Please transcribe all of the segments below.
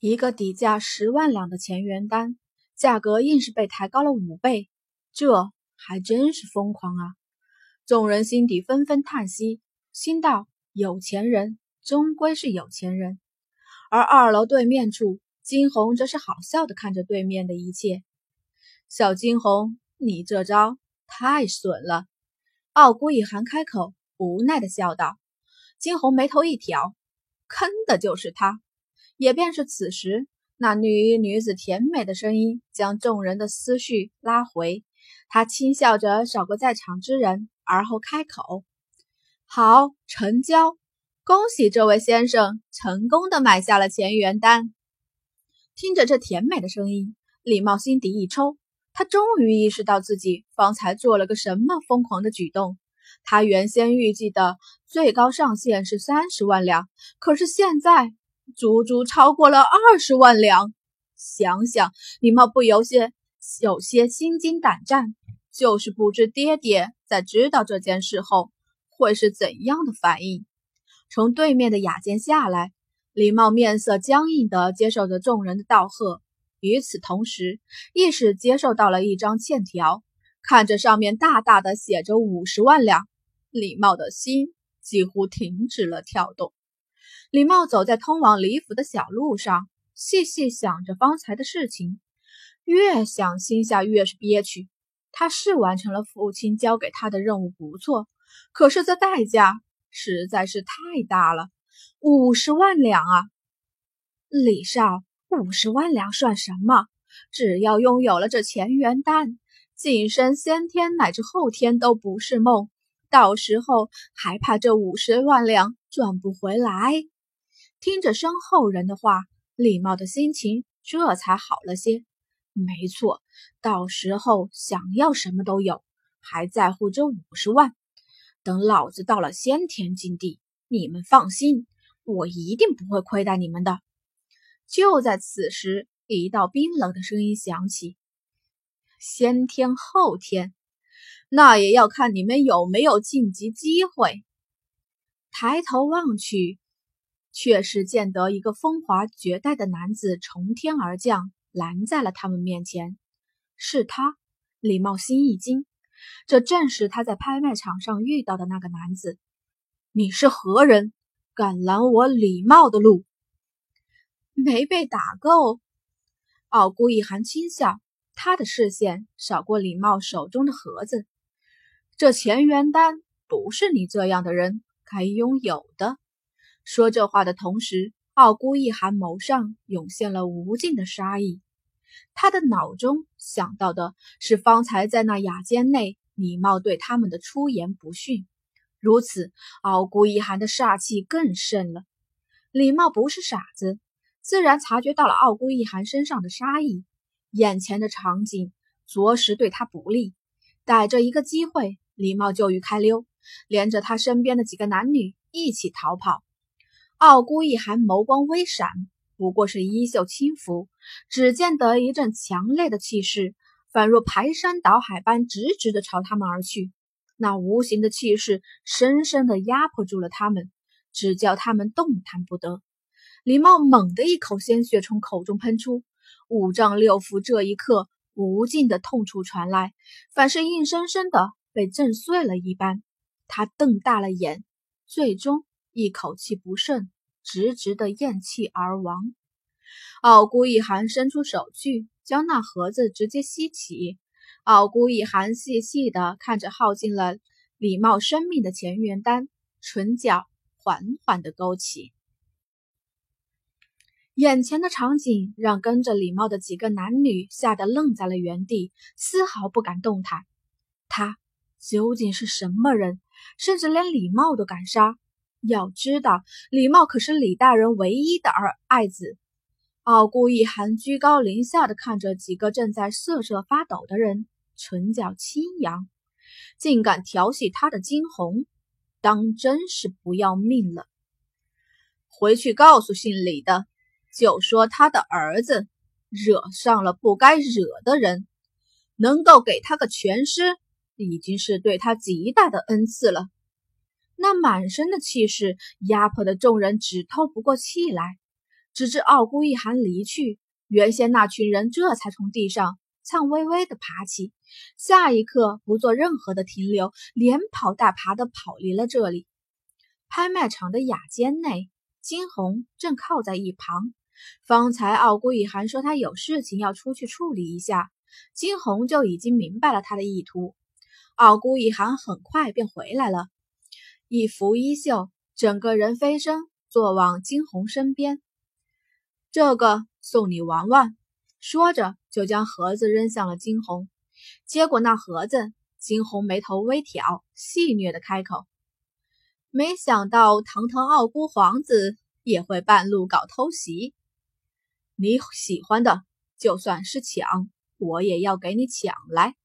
一个底价十万两的钱元丹，价格硬是被抬高了五倍，这还真是疯狂啊！众人心底纷纷叹息，心道：有钱人终归是有钱人。而二楼对面处，金红则是好笑的看着对面的一切。小金红，你这招太损了。傲孤一寒开口，无奈的笑道。金红眉头一挑，坑的就是他。也便是此时，那女女子甜美的声音将众人的思绪拉回。他轻笑着扫过在场之人，而后开口：“好，成交！恭喜这位先生成功的买下了乾元丹。”听着这甜美的声音，李茂心底一抽，他终于意识到自己方才做了个什么疯狂的举动。他原先预计的最高上限是三十万两，可是现在足足超过了二十万两。想想，李茂不由些有些心惊胆战，就是不知爹爹在知道这件事后会是怎样的反应。从对面的雅间下来，李茂面色僵硬地接受着众人的道贺，与此同时，亦是接受到了一张欠条。看着上面大大的写着五十万两，李茂的心几乎停止了跳动。李茂走在通往李府的小路上，细细想着方才的事情，越想心下越是憋屈。他是完成了父亲交给他的任务，不错，可是这代价实在是太大了，五十万两啊！李少，五十万两算什么？只要拥有了这钱元丹。晋升先天乃至后天都不是梦，到时候还怕这五十万两赚不回来？听着身后人的话，李茂的心情这才好了些。没错，到时候想要什么都有，还在乎这五十万？等老子到了先天境地，你们放心，我一定不会亏待你们的。就在此时，一道冰冷的声音响起。先天后天，那也要看你们有没有晋级机会。抬头望去，却是见得一个风华绝代的男子从天而降，拦在了他们面前。是他，李茂心一惊，这正是他在拍卖场上遇到的那个男子。你是何人？敢拦我李茂的路？没被打够。傲孤一寒轻笑。他的视线扫过李茂手中的盒子，这乾元丹不是你这样的人该拥有的。说这话的同时，傲孤一寒眸上涌现了无尽的杀意。他的脑中想到的是方才在那雅间内，李茂对他们的出言不逊。如此，傲孤一寒的煞气更甚了。李茂不是傻子，自然察觉到了傲孤一寒身上的杀意。眼前的场景着实对他不利，逮着一个机会，李茂就欲开溜，连着他身边的几个男女一起逃跑。傲孤一寒眸光微闪，不过是衣袖轻拂，只见得一阵强烈的气势，仿若排山倒海般直直的朝他们而去。那无形的气势深深的压迫住了他们，只叫他们动弹不得。李茂猛地一口鲜血从口中喷出。五脏六腑这一刻无尽的痛楚传来，反是硬生生的被震碎了一般。他瞪大了眼，最终一口气不顺，直直的咽气而亡。傲孤一寒伸出手去，将那盒子直接吸起。傲孤一寒细细的看着耗尽了李茂生命的乾元丹，唇角缓缓的勾起。眼前的场景让跟着李茂的几个男女吓得愣在了原地，丝毫不敢动弹。他究竟是什么人？甚至连李茂都敢杀？要知道，李茂可是李大人唯一的儿爱子。傲孤一寒居高临下的看着几个正在瑟瑟发抖的人，唇角轻扬，竟敢调戏他的惊鸿，当真是不要命了！回去告诉姓李的。就说他的儿子惹上了不该惹的人，能够给他个全尸，已经是对他极大的恩赐了。那满身的气势压迫的众人只透不过气来，直至傲孤一寒离去，原先那群人这才从地上颤巍巍的爬起，下一刻不做任何的停留，连跑带爬的跑离了这里。拍卖场的雅间内，金红正靠在一旁。方才傲孤一寒说他有事情要出去处理一下，金红就已经明白了他的意图。傲孤一寒很快便回来了，一拂衣袖，整个人飞身坐往金红身边。这个送你玩玩，说着就将盒子扔向了金红。接过那盒子，金红眉头微挑，戏谑的开口：“没想到堂堂傲孤皇子也会半路搞偷袭。你喜欢的，就算是抢，我也要给你抢来。”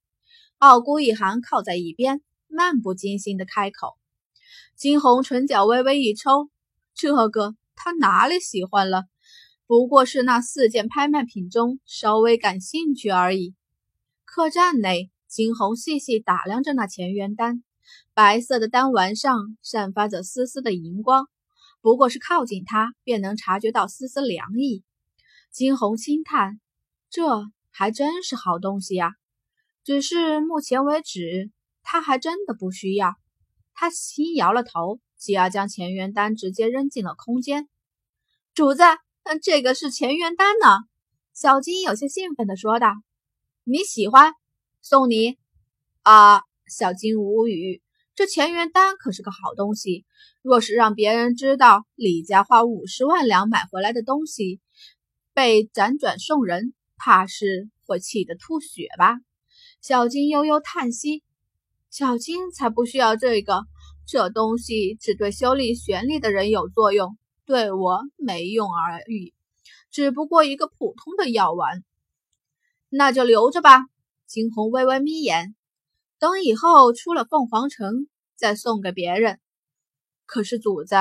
傲孤一寒靠在一边，漫不经心的开口。金红唇角微微一抽，这个他哪里喜欢了？不过是那四件拍卖品中稍微感兴趣而已。客栈内，金红细细打量着那钱元丹，白色的丹丸上散发着丝丝的银光，不过是靠近它便能察觉到丝丝凉意。金红轻叹：“这还真是好东西呀。”只是目前为止，他还真的不需要。他轻摇了头，继而将乾元丹直接扔进了空间。主子，嗯这个是乾元丹呢。小金有些兴奋地说道：“你喜欢，送你。”啊，小金无语。这乾元丹可是个好东西，若是让别人知道李家花五十万两买回来的东西被辗转送人，怕是会气得吐血吧。小金悠悠叹息：“小金才不需要这个，这东西只对修炼玄力的人有作用，对我没用而已，只不过一个普通的药丸。那就留着吧。”金红微微眯眼，等以后出了凤凰城再送给别人。可是主子，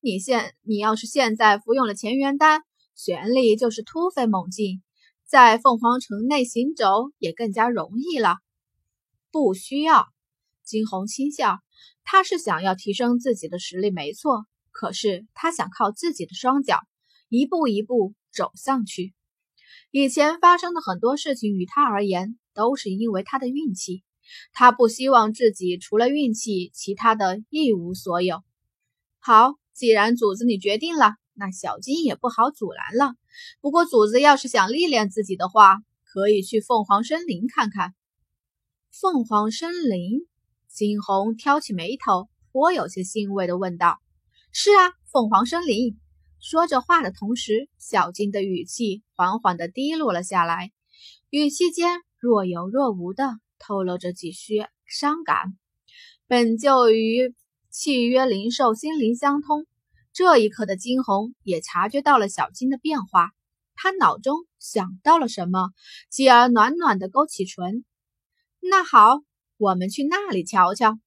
你现你要是现在服用了乾元丹，玄力就是突飞猛进。在凤凰城内行走也更加容易了。不需要，金红轻笑。他是想要提升自己的实力，没错。可是他想靠自己的双脚，一步一步走上去。以前发生的很多事情，与他而言，都是因为他的运气。他不希望自己除了运气，其他的一无所有。好，既然主子你决定了。那小金也不好阻拦了。不过主子要是想历练自己的话，可以去凤凰森林看看。凤凰森林，金红挑起眉头，颇有些欣慰地问道：“是啊，凤凰森林。”说着话的同时，小金的语气缓缓地低落了下来，语气间若有若无的透露着几许伤感。本就与契约灵兽心灵相通。这一刻的金红也察觉到了小金的变化，他脑中想到了什么，继而暖暖的勾起唇。那好，我们去那里瞧瞧。